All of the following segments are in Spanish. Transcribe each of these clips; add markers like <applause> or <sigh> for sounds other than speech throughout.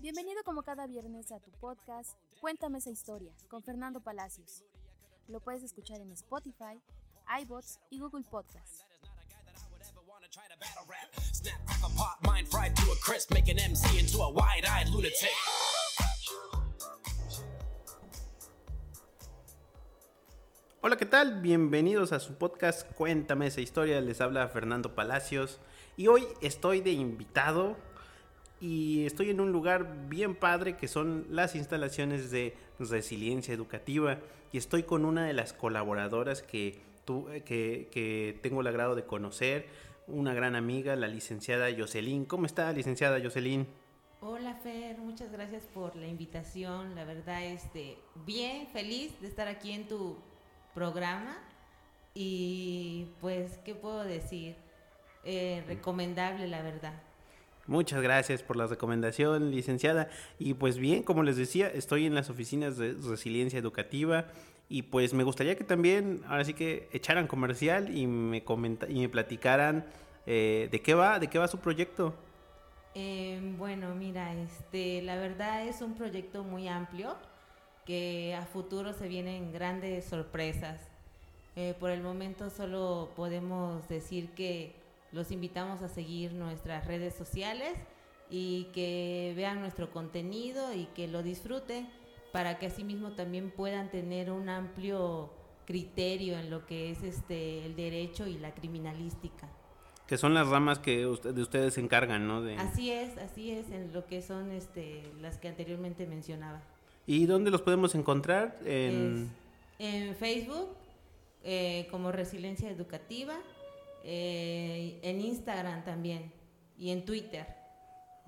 Bienvenido como cada viernes a tu podcast Cuéntame esa historia con Fernando Palacios. Lo puedes escuchar en Spotify, iBots y Google Podcasts. Hola, ¿qué tal? Bienvenidos a su podcast Cuéntame esa historia. Les habla Fernando Palacios y hoy estoy de invitado y estoy en un lugar bien padre que son las instalaciones de resiliencia educativa y estoy con una de las colaboradoras que, que, que tengo el agrado de conocer, una gran amiga, la licenciada Jocelyn. ¿Cómo está, licenciada Jocelyn? Hola Fer, muchas gracias por la invitación. La verdad, este, bien feliz de estar aquí en tu programa y pues, ¿qué puedo decir? Eh, recomendable, la verdad. Muchas gracias por la recomendación, licenciada. Y pues bien, como les decía, estoy en las oficinas de resiliencia educativa y pues me gustaría que también, ahora sí que echaran comercial y me, comenta y me platicaran eh, de qué va, de qué va su proyecto. Eh, bueno, mira, este, la verdad es un proyecto muy amplio que a futuro se vienen grandes sorpresas. Eh, por el momento solo podemos decir que los invitamos a seguir nuestras redes sociales y que vean nuestro contenido y que lo disfruten para que asimismo también puedan tener un amplio criterio en lo que es este el derecho y la criminalística. Que son las ramas que de ustedes se encargan, ¿no? De... Así es, así es, en lo que son este, las que anteriormente mencionaba. ¿Y dónde los podemos encontrar? En, en Facebook, eh, como Resiliencia Educativa, eh, en Instagram también y en Twitter.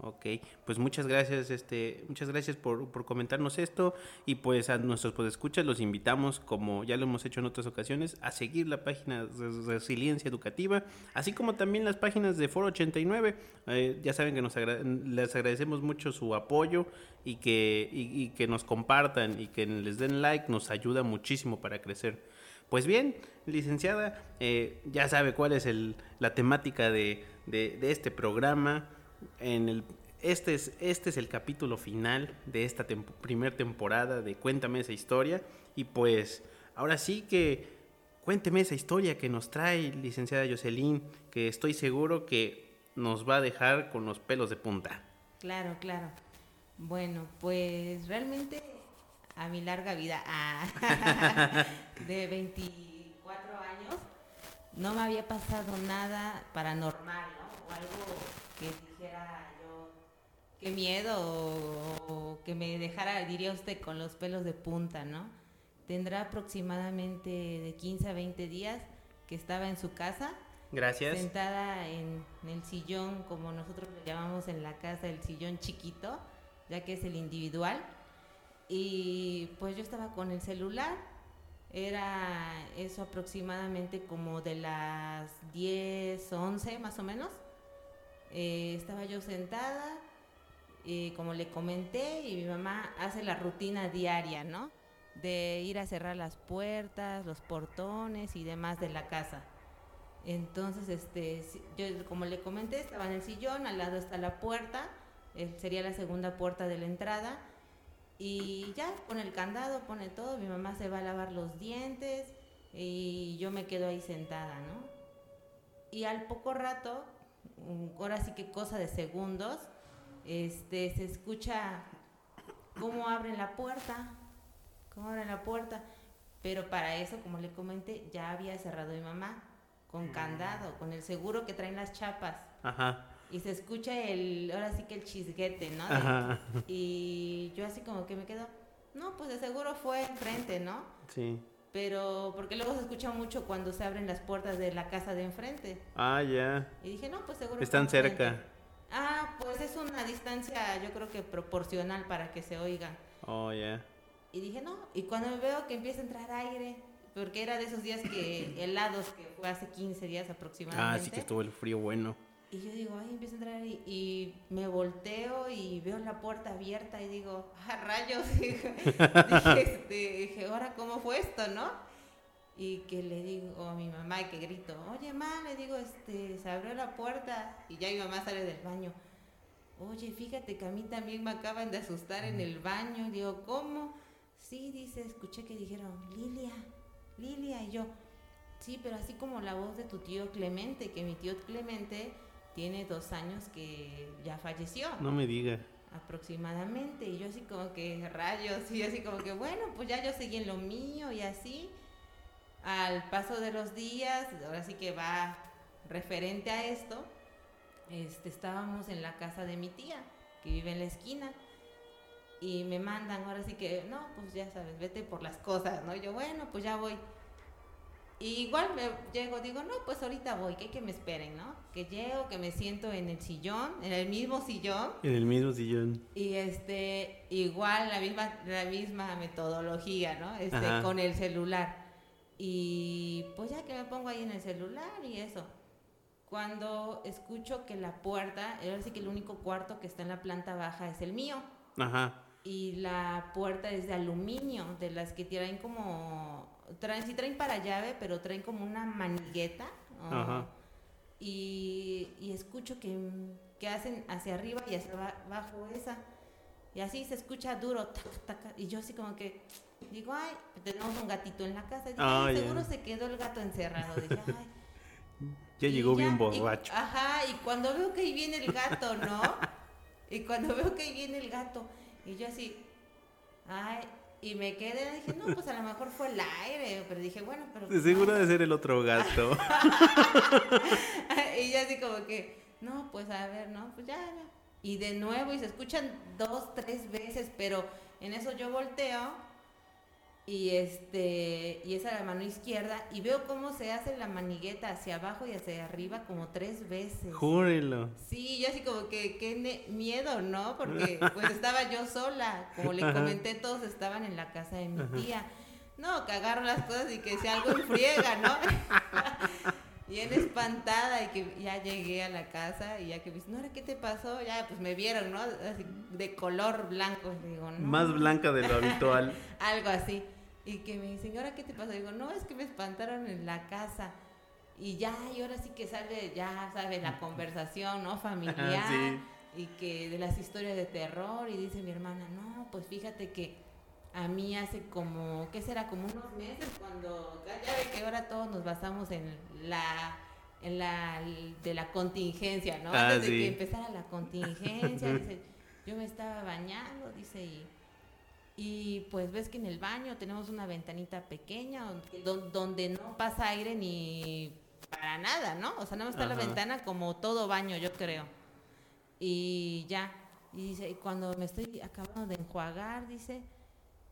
Ok, pues muchas gracias, este, muchas gracias por, por comentarnos esto y pues a nuestros podescuchas los invitamos, como ya lo hemos hecho en otras ocasiones, a seguir la página de Resiliencia Educativa, así como también las páginas de Foro 89. Eh, ya saben que nos les agradecemos mucho su apoyo y que, y, que nos compartan y que les den like, nos ayuda muchísimo para crecer. Pues bien, licenciada, eh, ya sabe cuál es el, la temática de, este programa en el este es, este es el capítulo final de esta primera temporada de Cuéntame esa historia. Y pues ahora sí que cuénteme esa historia que nos trae licenciada Jocelyn, que estoy seguro que nos va a dejar con los pelos de punta. Claro, claro. Bueno, pues realmente a mi larga vida ah, <laughs> de 24 años no me había pasado nada paranormal, ¿no? O algo que dijera yo, qué miedo, o, que me dejara, diría usted, con los pelos de punta, ¿no? Tendrá aproximadamente de 15 a 20 días que estaba en su casa. Gracias. Sentada en, el sillón, como nosotros le llamamos en la casa, el sillón chiquito, ya que es el individual. Y pues yo estaba con el celular, era eso aproximadamente como de las 10, 11 más o menos. Eh, estaba yo sentada, como le comenté, y mi mamá hace la rutina diaria, ¿no? De ir a cerrar las puertas, los portones y demás de la casa. Entonces, este, yo como le comenté, estaba en el sillón, al lado está la puerta, eh, sería la segunda puerta de la entrada, y ya pone el candado, pone todo, mi mamá se va a lavar los dientes y yo me quedo ahí sentada, ¿no? Y al poco rato ahora sí que cosa de segundos, este, se escucha cómo abren la puerta, cómo abren la puerta, pero para eso, como le comenté, ya había cerrado mi mamá con mm. candado, con el seguro que traen las chapas. Ajá. Y se escucha el, ahora sí que el chisguete, ¿no? Ajá. Y yo así como que me quedo, no, pues de seguro fue enfrente, ¿no? Sí pero porque luego se escucha mucho cuando se abren las puertas de la casa de enfrente. Ah, ya. Y dije, no, pues seguro. Están cerca. Ah, pues es una distancia, yo creo que proporcional para que se oiga. Oh, ya. Y dije, no, y cuando veo que empieza a entrar aire, porque era de esos días que helados, que fue hace 15 días aproximadamente. Ah, sí que estuvo el frío bueno. Y yo digo, ay, empieza a entrar y, y, me volteo y veo la puerta abierta y digo, ah, rayos. <laughs> dije, este, dije, ahora, ¿cómo fue esto, no? Y que le digo a mi mamá y que grito, oye, mamá, le digo, este, se abrió la puerta y ya mi mamá sale del baño. oye, fíjate que a mí también me acaban de asustar en el baño. Digo, ¿cómo? Sí, dice, escuché que dijeron, Lilia, Lilia. Y yo, sí, pero así como la voz de tu tío Clemente, que mi tío Clemente tiene dos años que ya falleció. No me diga. Aproximadamente. Y yo así como que rayos, y así como que, bueno, pues ya yo seguí en lo mío y así. Al paso de los días, ahora sí que va referente a esto, este, estábamos en la casa de mi tía, que vive en la esquina, y me mandan, ahora sí que, no, pues ya sabes, vete por las cosas, ¿no? Y yo, bueno, pues ya voy. Y igual me llego, digo, no, pues ahorita voy, que, que me esperen, ¿no? Que llego, que me siento en el sillón, en el mismo sillón. En el mismo sillón. Y este, igual la misma, la misma metodología, ¿no? Este, Ajá. con el celular. Y pues ya que me pongo ahí en el celular y eso. Cuando escucho que la puerta, ahora sí que el único cuarto que está en la planta baja es el mío. Ajá. Y la puerta es de aluminio, de las que traen como, traen, sí traen para llave, pero traen como una manigueta. Ajá. Y, y escucho que, que hacen hacia arriba y hacia aba- abajo esa. Y así se escucha duro, tac, tac, y yo así como que digo, ay, tenemos un gatito en la casa. Ah, "Ay, ya. seguro se quedó el gato encerrado. Dije, ay. <laughs> Ya Y llegó bien y- borracho. ajá, y cuando veo que ahí viene el gato, ¿no? y cuando veo que ahí viene el gato, y yo así, ay, y me quedé, dije, no, pues a lo mejor fue el aire, pero dije, bueno, pero... De seguro de ser el otro gato. <laughs> y ya así como que, no, pues a ver, no, pues ya, ya. Y de nuevo, y se escuchan dos, tres veces, pero en eso yo volteo y este, y es a la mano izquierda y veo cómo se hace la manigueta hacia abajo y hacia arriba como tres veces. Júrelo. Sí, yo así como que qué miedo, ¿no? Porque pues estaba yo sola, como le comenté, todos estaban en la casa de mi tía. No, que agarro las cosas y que si algo enfriega, ¿no? <laughs> Bien espantada y que ya llegué a la casa y ya que me dicen, no, ¿qué te pasó? Ya pues me vieron, ¿no? Así, de color blanco. Y digo, no. Más blanca de lo habitual. <laughs> Algo así. Y que me dicen, ¿y ahora qué te pasó? Digo, no, es que me espantaron en la casa. Y ya, y ahora sí que sale, ya sabe, la conversación, ¿no? Familiar. <laughs> Sí. Y que de las historias de terror. Y dice mi hermana, no, pues fíjate que a mí hace como, ¿qué será? Como unos meses cuando, ya ve que ahora todos nos basamos en la, en la, de la contingencia, ¿no? Ah, Antes de sí. que empezara la contingencia, <laughs> dice, yo me estaba bañando, dice, y, y pues ves que en el baño tenemos una ventanita pequeña donde, don- donde no pasa aire ni para nada, ¿no? O sea, no está la ventana como todo baño, yo creo. Y ya, y dice, y cuando me estoy acabando de enjuagar, dice,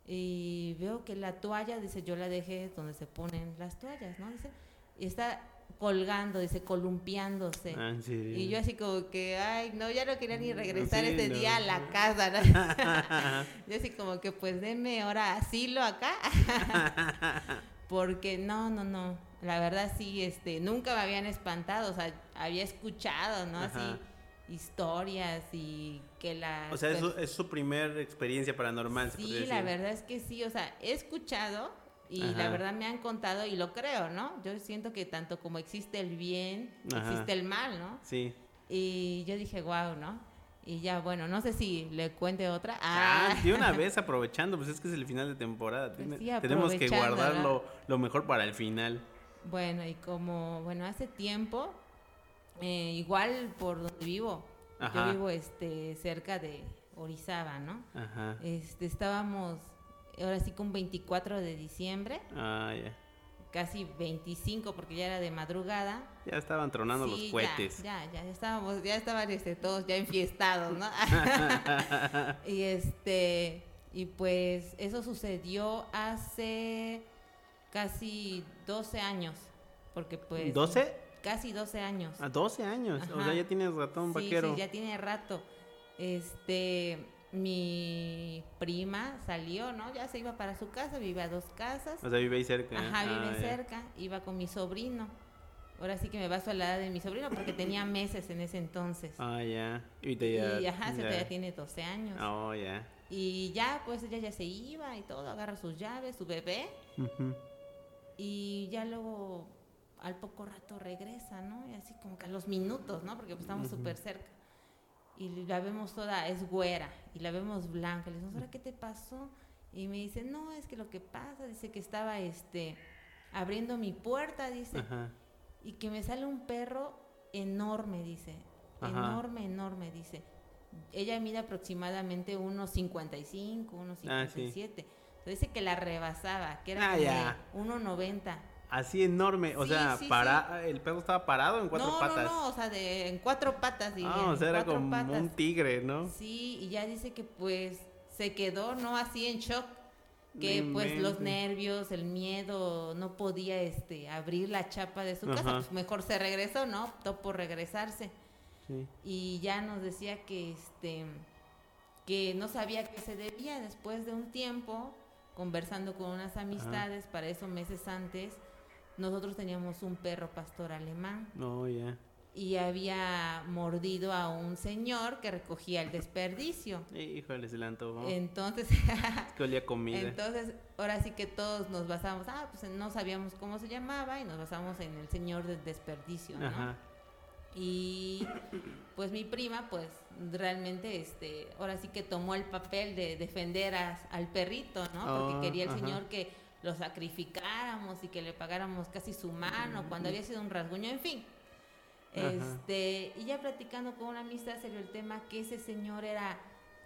y veo que la toalla, dice, yo la dejé donde se ponen las toallas, ¿no? Dice, y está colgando, dice, columpiándose. Ah. Y yo así como que, ay, no, ya no quería ni regresar Sí, ese no. día a la <laughs> casa. ¿no? <laughs> yo así como que, pues, denme ahora asilo acá. <laughs> Porque no, no, no. La verdad sí, este, nunca me habían espantado. O sea, había escuchado, ¿no? Ajá. Así, historias y que la... O sea, es su, es su primer experiencia paranormal. Sí, la verdad es que sí, o sea, he escuchado y Ajá. la verdad me han contado y lo creo, ¿no? Yo siento que tanto como existe el bien, Ajá. existe el mal, ¿no? Sí. Y yo dije, wow, ¿no? Y ya, bueno, no sé si le cuente otra. Ah, Ah, de una <laughs> vez aprovechando, pues es que es el final de temporada. Pues sí, Tenemos que aprovechando, guardar ¿verdad? lo, lo mejor para el final. Bueno, y como, bueno, hace tiempo, eh, igual por donde vivo, Ajá. yo vivo este, cerca de Orizaba, ¿no? Ajá. Este, estábamos, ahora sí con 24 de diciembre, Ah, ya. casi 25 porque ya era de madrugada. Ya estaban tronando Sí, los cohetes. Ya, ya, ya estábamos, ya estaban este, todos ya enfiestados, ¿no? <laughs> y este, y pues eso sucedió hace casi 12 años, porque pues... ¿12? Casi 12 años. A 12 años. O sea, ya tienes ratón sí, vaquero. sí, ya tiene rato. Este, mi prima salió, ¿no? Ya se iba para su casa, vive a dos casas. O sea, vive ahí cerca. Ajá, vive Ah, ya. cerca, iba con mi sobrino. Ahora sí que me baso a la edad de mi sobrino porque tenía meses en ese entonces. Ah, ya. Y ya. y ajá, se ya. tiene 12 años. Oh, ya. Y ya, pues ella ya se iba y todo, agarra sus llaves, su bebé. Y ya luego, al poco rato regresa, ¿no? Y así como que a los minutos, ¿no? Porque pues, estamos súper cerca. y la vemos toda, es güera, y la vemos blanca. Le decimos, ¿ahora qué te pasó? Y me dice, no, es que lo que pasa, dice que estaba este, abriendo mi puerta, dice, Ajá. y que me sale un perro enorme, dice, Ajá. enorme, enorme, dice. Ella mide aproximadamente unos 55, unos Ah, sí. 57. Entonces dice que la rebasaba, que era Ah, ya. como de 1,90. Así enorme, o Sí, sea, sí, para el perro estaba parado en cuatro no, patas. no, no, o sea, de, en cuatro patas, diría. ah, o sea, era como patas. un tigre, ¿no? Sí, y ya dice que pues se quedó, ¿no? Así en shock. Que pues los nervios, el miedo, no podía este abrir la chapa de su casa. Pues mejor se regresó, ¿no? Optó por regresarse. Sí. Y ya nos decía que este que no sabía qué se debía después de un tiempo conversando con unas amistades para eso meses antes nosotros teníamos un perro pastor alemán No, ya. y había mordido a un señor que recogía el desperdicio. Híjole, se le antojó. Entonces, <laughs> que olía comida. entonces, ahora sí que todos nos basamos, ah, pues no sabíamos cómo se llamaba y nos basamos en el señor del desperdicio, ¿no? Ajá. Y pues mi prima, pues realmente, este, ahora sí que tomó el papel de defender a- al perrito, ¿no? Porque Oh, quería el ajá. señor que lo sacrificáramos y que le pagáramos casi su mano cuando había sido un rasguño, en fin. Ajá. Este, y ya platicando con una amistad se vio el tema que ese señor era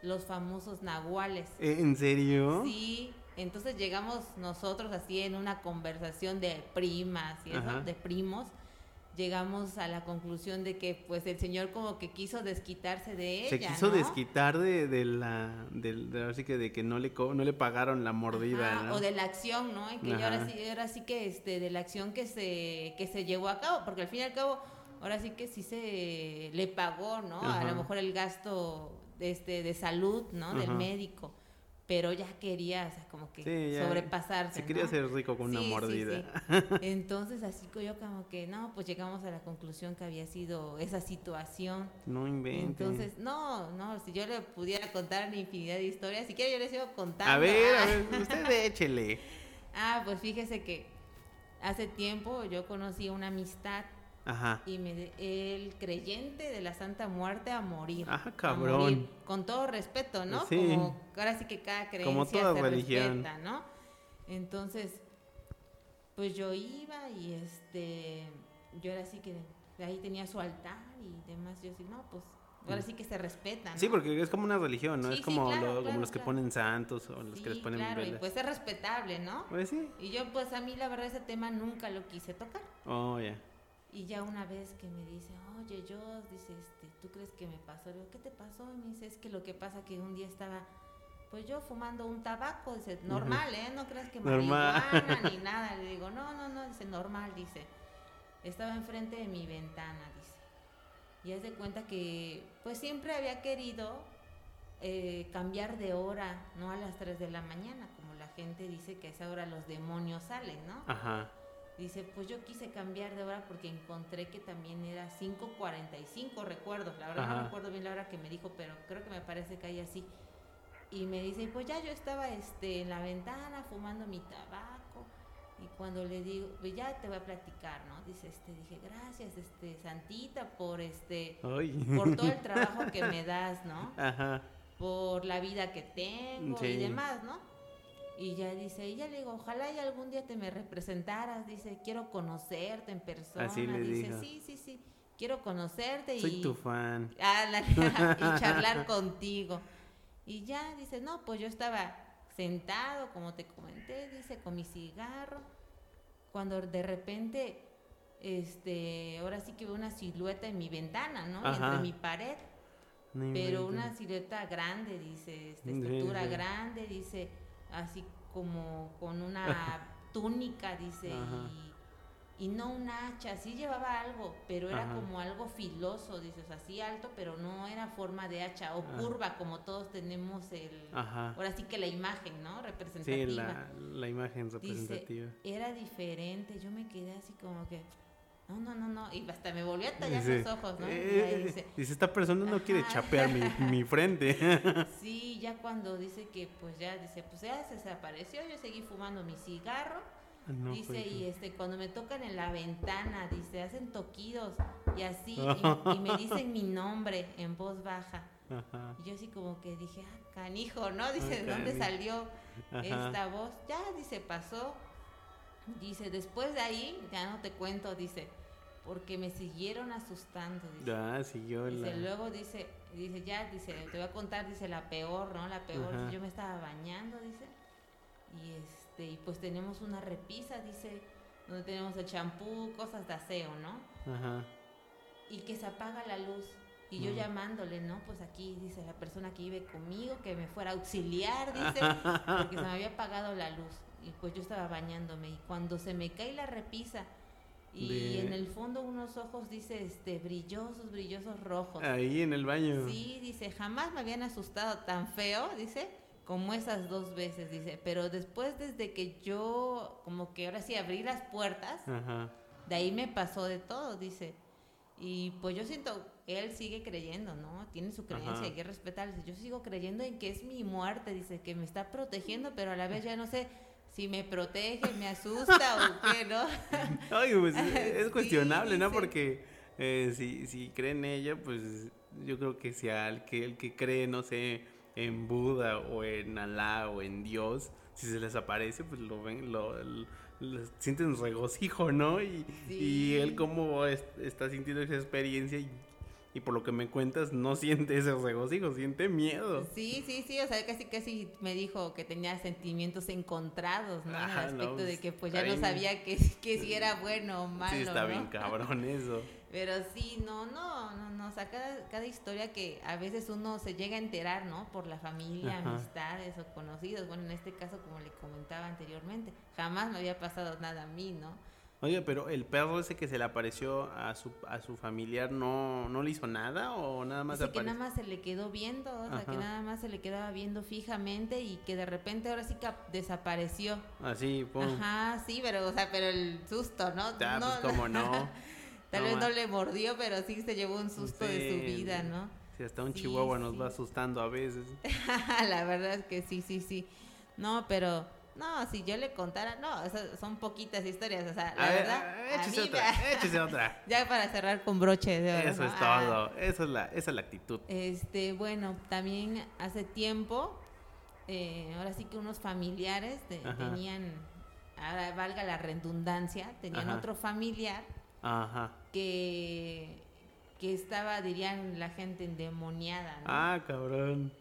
los famosos nahuales. ¿Eh, ¿En serio? Sí, entonces llegamos nosotros así en una conversación de primas y eso, de primos, llegamos a la conclusión de que pues el señor como que quiso desquitarse de Se ella, quiso ¿no? desquitar de, de la. del- de, así que de que no le, no le pagaron la mordida. Ajá, ¿no? O de la acción, ¿no? Y que yo ahora sí, ahora sí que este, de la acción que se, que se llevó a cabo, porque al fin y al cabo, ahora sí que sí se le pagó, ¿no? A lo mejor el gasto este, de salud, ¿no? Del médico. Pero ya quería, o sea, como que Sí, sobrepasarse. Se quería hacer rico con una Sí, mordida. sí. <laughs> Entonces, así que yo como que, no, pues llegamos a la conclusión que había sido esa situación. No inventes. Entonces, no, no, si yo le pudiera contar una infinidad de historias, si quiere yo les sigo contando. A ver, a Ah. ver, usted <laughs> échele. Ah, pues fíjese que hace tiempo yo conocí una amistad Ajá. y me de- el creyente de la Santa Muerte a morir. Ah, a cabrón. morir, con todo respeto, ¿no? Sí. Como ahora sí que cada creencia Como toda se religión. respeta, ¿no? Entonces, pues yo iba y este, yo era así que de ahí tenía su altar y demás. Yo así, no, pues ahora sí que se respeta, ¿no? Sí, porque es como una religión, ¿no? Sí, es sí, como, claro, lo- como claro, los que ponen santos o los que les ponen claro, y velas. pues es respetable, ¿no? Pues sí. Y yo, pues a mí la verdad ese tema nunca lo quise tocar. Oh, ya. Y ya una vez que me dice, oye, yo, dice, este, ¿tú crees que me pasó? Le digo, ¿qué te pasó? Y me dice, es que lo que pasa que un día estaba, pues yo fumando un tabaco, dice, normal, ¿eh? No creas que Normal. marihuana ni <laughs> nada. Le digo, no, no, no, dice, normal, dice. Estaba enfrente de mi ventana, dice. Y es de cuenta que, pues siempre había querido eh, cambiar de hora, no a las 3 de la mañana, como la gente dice que a esa hora los demonios salen, ¿no? Ajá. Dice, pues yo quise cambiar de hora porque encontré que también era 5.45, recuerdo. La verdad Ajá. no recuerdo bien la hora que me dijo, pero creo que me parece que hay así. Y me dice, pues ya yo estaba este, en la ventana fumando mi tabaco. Y cuando le digo, pues ya te voy a platicar, ¿no? Dice, este, dije, gracias, este, Santita, por este, Ay. por todo el <laughs> trabajo que me das, ¿no? Ajá. por la vida que tengo Sí. y demás, ¿no? Y ya dice, y ya le digo, ojalá y algún día te me representaras, dice, quiero conocerte en persona, Así le dice, dijo. sí, sí, sí, quiero conocerte Soy y, tu fan. <laughs> Y <laughs> charlar contigo. Y ya dice, no, pues yo estaba sentado, como te comenté, dice, con mi cigarro, cuando de repente, este, ahora sí que veo una silueta en mi ventana, ¿no? Ajá. Entre mi pared. No Pero una silueta grande, dice, Sí, sí. grande, dice, así como con una <laughs> túnica, dice, y, y no un hacha, sí llevaba algo, pero era Ajá. como algo filoso, dice, o sea, sí alto, pero no era forma de hacha, o Ah. curva, como todos tenemos el, Ajá. ahora sí que la imagen, ¿no? Sí, Representativa. la, la imagen representativa. Era diferente, yo me quedé así como que, no, no, no, no, y hasta me volvió a tallar Dice, los ojos, ¿no? Y "Eh, dice, dice, esta persona no quiere chapear mi, mi frente. <laughs> Sí, ya cuando dice que pues ya dice, pues ya se desapareció, yo seguí fumando mi cigarro, No, dice, pues, y este cuando me tocan en la ventana, dice, hacen toquidos, y así, y, <laughs> y me dicen mi nombre en voz baja. Ajá. Y yo así como que dije, ah, canijo, ¿no? Dice, Ah, ¿de dónde salió Ajá. esta voz? Ya, dice, pasó. Dice, después de ahí, ya no te cuento, dice, porque me siguieron asustando, dice. Ya, siguió Dice, la... luego dice, dice, ya, dice, te voy a contar, dice, la peor, ¿no? La peor, yo me estaba bañando, dice, y este, y pues tenemos una repisa, dice, donde tenemos el champú, cosas de aseo, ¿no? Ajá. y que se apaga la luz. Y yo llamándole, ¿no? Pues aquí dice la persona que vive conmigo, que me fuera a auxiliar, <laughs> dice, porque se me había apagado la luz. Y pues yo estaba bañándome y cuando se me cae la repisa y De- en el fondo unos ojos, dice, este, brillosos, brillosos rojos. Ahí en el baño. Sí, dice, jamás me habían asustado tan feo, dice, como esas dos veces, dice. Pero después, desde que yo, como que ahora sí abrí las puertas, Ajá. de ahí me pasó de todo, dice. Y pues yo siento, él sigue creyendo, ¿no? Tiene su creencia, Ajá. hay que respetarle. Dice, Yo sigo creyendo en que es mi muerte, dice, que me está protegiendo, pero a la vez ya no sé si me protege, me asusta o qué, ¿no? <laughs> Oye, pues <laughs> es Sí, cuestionable, ¿no? Porque eh, si, si cree en ella, pues yo creo que si al que, el que cree, no sé, en Buda o en Alá o en Dios, si se les aparece, pues lo ven, lo, lo- lo sienten regocijo, ¿no? Y, y él como es- está sintiendo esa experiencia y, y por lo que me cuentas, no <laughs> siente ese regocijo, siente miedo. Sí, sí, sí, o sea, casi casi me dijo que tenía sentimientos encontrados, ¿no? En el Ajá, no, aspecto de que pues ya no sabía que, que si era bueno o malo, sí, está ¿no? bien cabrón eso. <laughs> Pero sí, no, no, no, no, o sea, cada, cada historia que a veces uno se llega a enterar, ¿no? Por la familia, Ajá. amistades o conocidos. Bueno, en este caso, como le comentaba anteriormente, jamás me había pasado nada a mí, ¿no? Oye, pero el perro ese que se le apareció a su, a su familiar no, no le hizo nada o nada más Dice que apareció? nada más se le quedó viendo, o sea, que Ajá. nada más se le quedaba viendo fijamente y que de repente ahora sí que ap- desapareció. Así, pum. Ajá, sí, pero, o sea, pero el susto, ¿no? Ya, no, pues no. <laughs> Tal No vez no le mordió, pero sí se llevó un susto de su Sí, vida, ¿no? Si hasta un Sí, chihuahua nos sí. va asustando a veces. <laughs> la verdad es que sí, sí, sí. No, pero no, si yo le contara, no, esas son poquitas historias, o sea, la a ver, verdad. a- échese mí otra, me- <laughs> échese otra. ya para cerrar con broche de oro. Eso ¿no? es Ah, todo. Esa es la, esa es la actitud. Este, bueno, también hace tiempo, eh, ahora sí que unos familiares tenían, ahora valga la redundancia, tenían Ajá. otro familiar Ajá. que, que estaba, dirían la gente, endemoniada, ¿no? Ah, cabrón.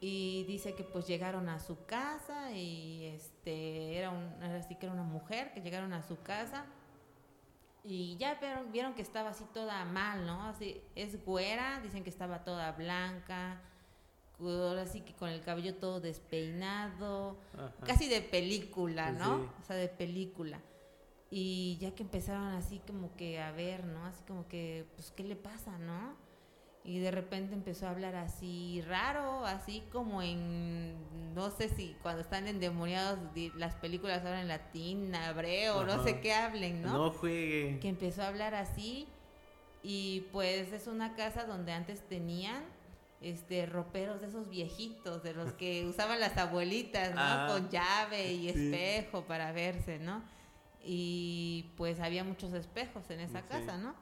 Y dice que pues llegaron a su casa y este era un era así que era una mujer que llegaron a su casa y ya vieron, vieron que estaba así toda mal, ¿no? Así es güera, dicen que estaba toda blanca, ahora sí que con el cabello todo despeinado, Ajá. casi de película, ¿no? Sí. O sea, de película. Y ya que empezaron así como que a ver, ¿no? Así como que, pues, ¿qué le pasa, no? Y de repente empezó a hablar así raro, así como en, no sé si cuando están endemoniados las películas hablan en latín, hebreo, no sé qué hablen, ¿no? No juegue. que empezó a hablar así y pues es una casa donde antes tenían este roperos de esos viejitos de los que <laughs> usaban las abuelitas no Ah, con llave y sí. espejo para verse no y pues había muchos espejos en esa Sí. casa no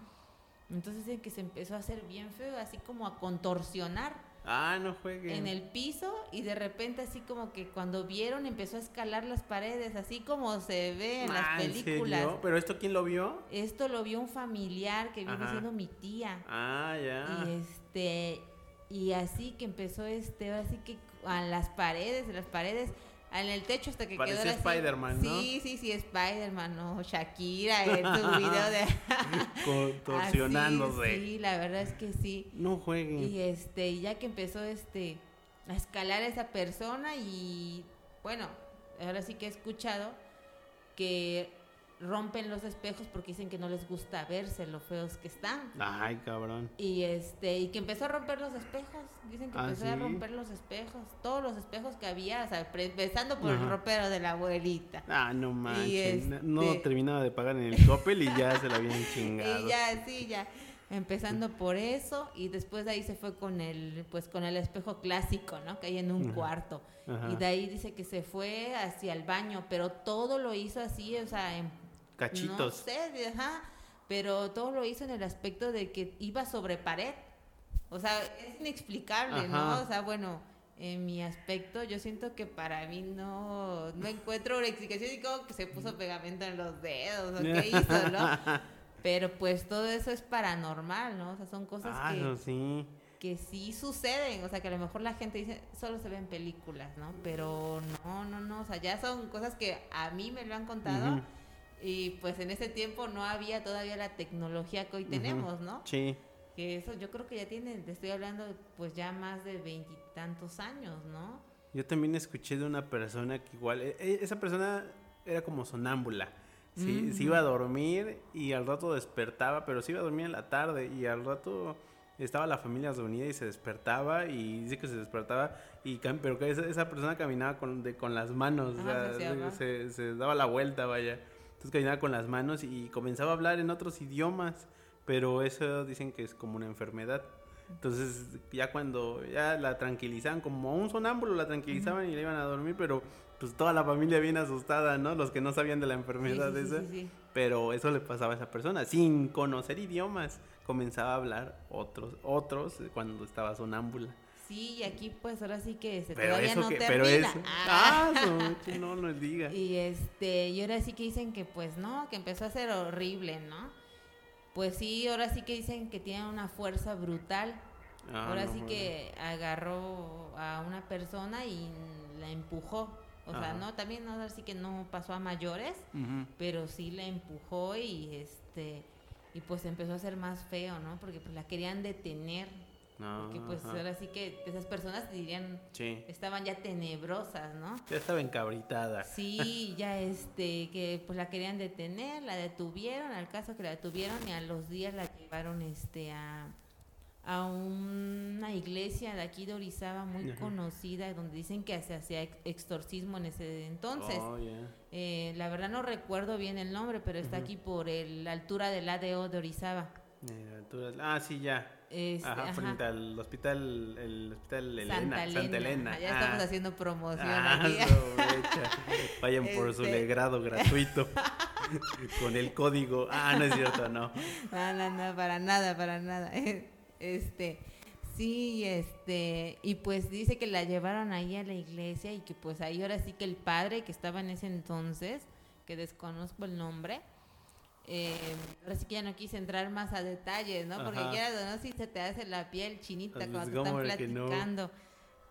entonces dicen que se empezó a hacer bien feo así como a contorsionar Ah, no juegue. en el piso y de repente así como que cuando vieron empezó a escalar las paredes así como se ve en las Ah, ¿en películas serio? ¿Pero esto quién lo vio? esto lo vio un familiar que viene siendo mi tía. Ah, ya. Y este y así que empezó este, ahora sí que a las paredes, las paredes, en el techo hasta que Parecía quedó así. Spider-Man, ¿no? Sí, sí, sí, Spider-Man, no, Shakira en su <laughs> video de <laughs> Contorsionándose. <laughs> Así, sí, la verdad es que sí. No juegue. Y este, y ya que empezó este a escalar esa persona y bueno, ahora sí que he escuchado que rompen los espejos porque dicen que no les gusta verse lo feos que están. Ay, cabrón. Y este, y que empezó a romper los espejos. Dicen que ¿Ah, empezó a romper los espejos, todos los espejos que había, o sea, empezando por el ropero de la abuelita. Ah, no manches. este- No terminaba de pagar en el Coppel y ya se la habían chingado. <laughs> Y ya, sí, ya. Empezando por eso y después de ahí se fue con el, pues con el espejo clásico, ¿no? Que hay en un Ajá. cuarto. Ajá. Y de ahí dice que se fue hacia el baño, pero todo lo hizo así, o sea, en Cachitos. no sé, ajá, pero todo lo hizo en el aspecto de que iba sobre pared. O sea, es inexplicable, Ajá. ¿no? O sea, bueno, en mi aspecto, yo siento que para mí no, no encuentro una explicación y como que se puso pegamento en los dedos o <laughs> qué hizo, ¿no? Pero pues todo eso es paranormal, ¿no? O sea, son cosas Ah, que, no, sí. que sí suceden, o sea, que a lo mejor la gente dice, solo se ven películas, ¿no? Pero no, no, no, o sea, ya son cosas que a mí me lo han contado Ujú. Y pues en ese tiempo no había todavía la tecnología que hoy tenemos, ¿no? Sí. Que eso yo creo que ya tiene, te estoy hablando pues ya más de veintitantos años, ¿no? Yo también escuché de una persona que igual, e- e- esa persona era como sonámbula. Sí, se iba a dormir y al rato despertaba, pero se iba a dormir en la tarde y al rato estaba la familia reunida y se despertaba y dice que se despertaba y pero que esa, esa persona caminaba con, de, con las manos, o Ajá, sea, se hacía, se, se daba la vuelta, vaya. Entonces caminaba con las manos y comenzaba a hablar en otros idiomas, pero eso dicen que es como una enfermedad. Entonces ya cuando ya la tranquilizaban, como un sonámbulo la tranquilizaban y la iban a dormir, pero pues toda la familia bien asustada, ¿no? Los que no sabían de la enfermedad sí, sí, esa. sí. Pero eso le pasaba a esa persona, sin conocer idiomas, comenzaba a hablar otros, otros cuando estaba sonámbula. Sí, y aquí pues ahora sí que se Pero todavía eso no que, termina. pero eso, Ah. ah, que no nos diga. <laughs> Y este, y ahora sí que dicen que pues no, que empezó a ser horrible, ¿no? Pues sí, ahora sí que dicen que tiene una fuerza brutal. Ah, ahora no, sí bueno. que agarró a una persona y la empujó. O sea, no, también ahora sí que no pasó a mayores, pero sí la empujó y este y pues empezó a ser más feo, ¿no? Porque pues la querían detener, No, porque pues ajá. ahora sí que esas personas dirían Sí, estaban ya tenebrosas, ¿no? ya estaba encabritada. Sí, ya este, que pues la querían detener, la detuvieron, al caso que la detuvieron y a los días la llevaron este a, a una iglesia de aquí de Orizaba muy Ajá. conocida, donde dicen que se hacía ex- exorcismo en ese entonces. Oh. Eh, la verdad no recuerdo bien el nombre, pero está aquí por el- la altura del ADO de Orizaba. Ah, sí, ya. Este, Ajá, ajá. frente al hospital, el hospital Elena, Santa Elena. Santa Elena. Ya estamos haciendo promoción Ah, aquí. Vayan por su Este. legrado gratuito <laughs> con el código. Ah, no es cierto, no. No, no, no, para nada, para nada. <laughs> Este, sí, este, y pues dice que la llevaron ahí a la iglesia y que pues ahí ahora sí que el padre que estaba en ese entonces, que desconozco el nombre, eh, ahora sí que ya no quise entrar más a detalles, ¿no? Porque Ajá. quieras o no, si se te hace la piel chinita Pues, cuando te ¿cómo están no? platicando.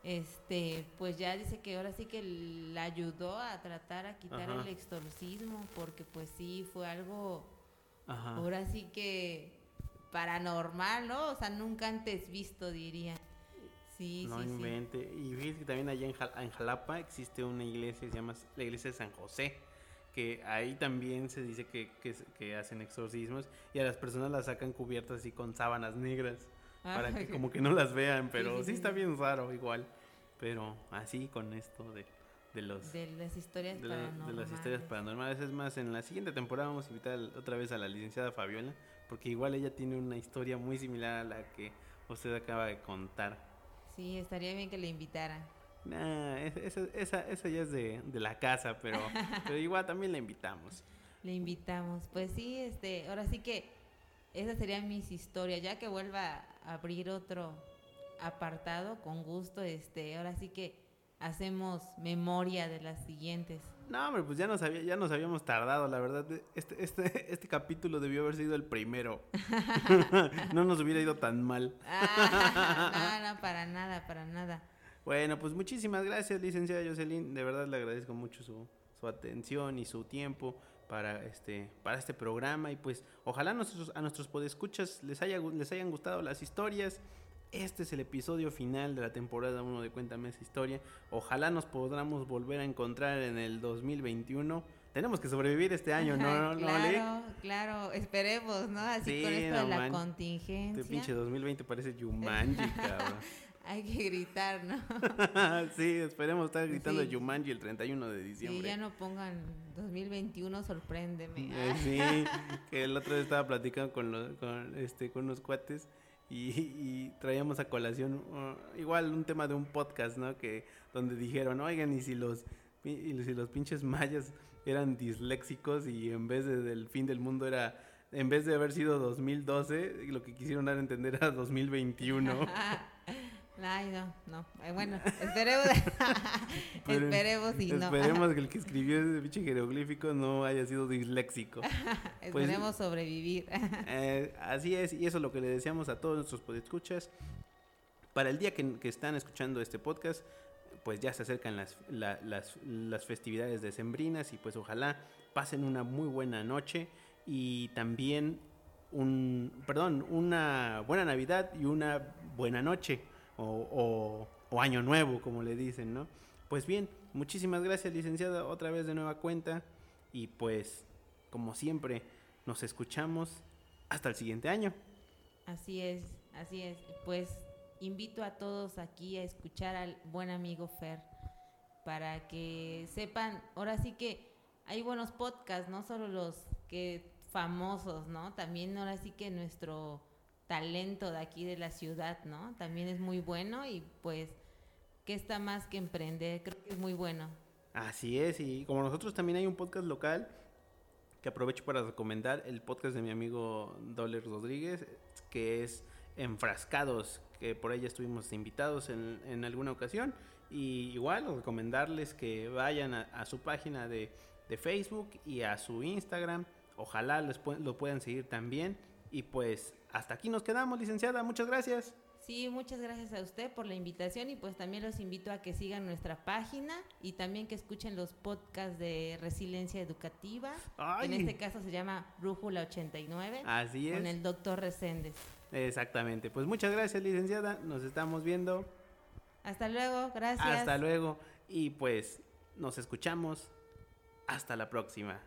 Este, pues ya dice que ahora sí que la ayudó a tratar a quitar Ajá. el exorcismo, porque pues sí fue algo Ajá. Ahora sí que paranormal, ¿no? O sea, nunca antes visto, diría. Sí, no sí, sí. invente. Y fíjate que también allá en, Jal- en Jalapa existe una iglesia que se llama la iglesia de San José. Que ahí también se dice que, que, hacen exorcismos y a las personas las sacan cubiertas así con sábanas negras. Para que Ah, <laughs> como que no las vean, pero sí, sí, sí, está sí. bien raro igual. Pero así con esto de, de los... De las historias de, la- de paranormales. las historias paranormales. Es más, en la siguiente temporada vamos a invitar otra vez a la licenciada Fabiola, porque igual ella tiene una historia muy similar a la que usted acaba de contar. Sí, estaría bien que le invitaran. Nah, es- esa, esa, esa ya es de, de la casa, pero, <laughs> pero igual también la invitamos. Le invitamos. Pues sí, este, ahora sí que esas serían mis historias. Ya que vuelva a abrir otro apartado, con gusto, este, ahora sí que hacemos memoria de las siguientes. No, hombre, pues ya nos, había, ya nos habíamos tardado, la verdad. Este, este, <laughs> este capítulo debió haber sido el primero. <laughs> no nos hubiera ido tan mal. Ah, no, no, para nada, para nada. Bueno, pues muchísimas gracias, licenciada Jocelyn. De verdad le agradezco mucho su, su atención y su tiempo para este, para este programa. Y pues ojalá a nuestros, a nuestros podescuchas les, haya, les hayan gustado las historias. Este es el episodio final de la temporada 1 de Cuéntame esa historia. Ojalá nos podamos volver a encontrar en el 2021. Tenemos que sobrevivir este año, ¿no? <laughs> ¿No, no, Ale? claro, claro, esperemos, ¿no? Así Sí, con esto no de la man. contingencia. Este pinche 2020 parece Yumanji, <laughs> cabrón. Hay que gritar, ¿no? <laughs> sí, esperemos estar gritando Sí. Yumanji el 31 de Sí, diciembre. ya no pongan 2021, sorpréndeme. Eh, sí, que el otro día estaba platicando con, los, con, este, con unos cuates y, y traíamos a colación uh, igual un tema de un podcast, ¿no? Que donde dijeron, oigan, y si los, y si los pinches mayas eran disléxicos y en vez de del fin del mundo era en vez de haber sido 2012, lo que quisieron dar a entender era 2021. <laughs> Ay, no, no. Bueno, esperemos. <laughs> esperemos y no. Esperemos que el que escribió ese pinche jeroglífico no haya sido disléxico. <laughs> Pues, esperemos sobrevivir. <laughs> Eh, así es, y eso es lo que le deseamos a todos nuestros podescuchas. Para el día que, que están escuchando este podcast, pues ya se acercan las, las, las festividades decembrinas y pues ojalá pasen una muy buena noche y también un, perdón, una buena Navidad y una buena noche o, año nuevo, como le dicen, ¿no? Pues bien, muchísimas gracias, licenciada, otra vez de nueva cuenta. Y pues, como siempre, nos escuchamos hasta el siguiente año. Así es, así es. Pues invito a todos aquí a escuchar al buen amigo Fer para que sepan, ahora sí que hay buenos podcasts, no solo los que famosos, ¿no? También ahora sí que nuestro talento de aquí de la ciudad, ¿no? También es muy bueno y pues, ¿qué está más que emprender? Creo que es muy bueno. Así es, y como nosotros también hay un podcast local que aprovecho para recomendar, el podcast de mi amigo Doller Rodríguez, que es Enfrascados, que por ahí estuvimos invitados en, en alguna ocasión. Y igual, recomendarles que vayan a, su página de, de, Facebook y a su Instagram. Ojalá les lo puedan seguir también. Y pues hasta aquí nos quedamos, licenciada. Muchas gracias. Sí, muchas gracias a usted por la invitación y pues también los invito a que sigan nuestra página y también que escuchen los podcasts de Resiliencia Educativa. En este caso se llama Brújula 89. Así es. Con el doctor Reséndez. Exactamente. Pues muchas gracias, licenciada. Nos estamos viendo. Hasta luego, gracias. Hasta luego. Y pues nos escuchamos. Hasta la próxima.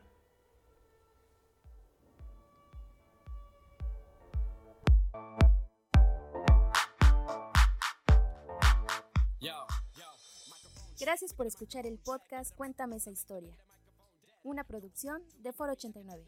Gracias por escuchar el podcast Cuéntame esa historia, una producción de Foro 89.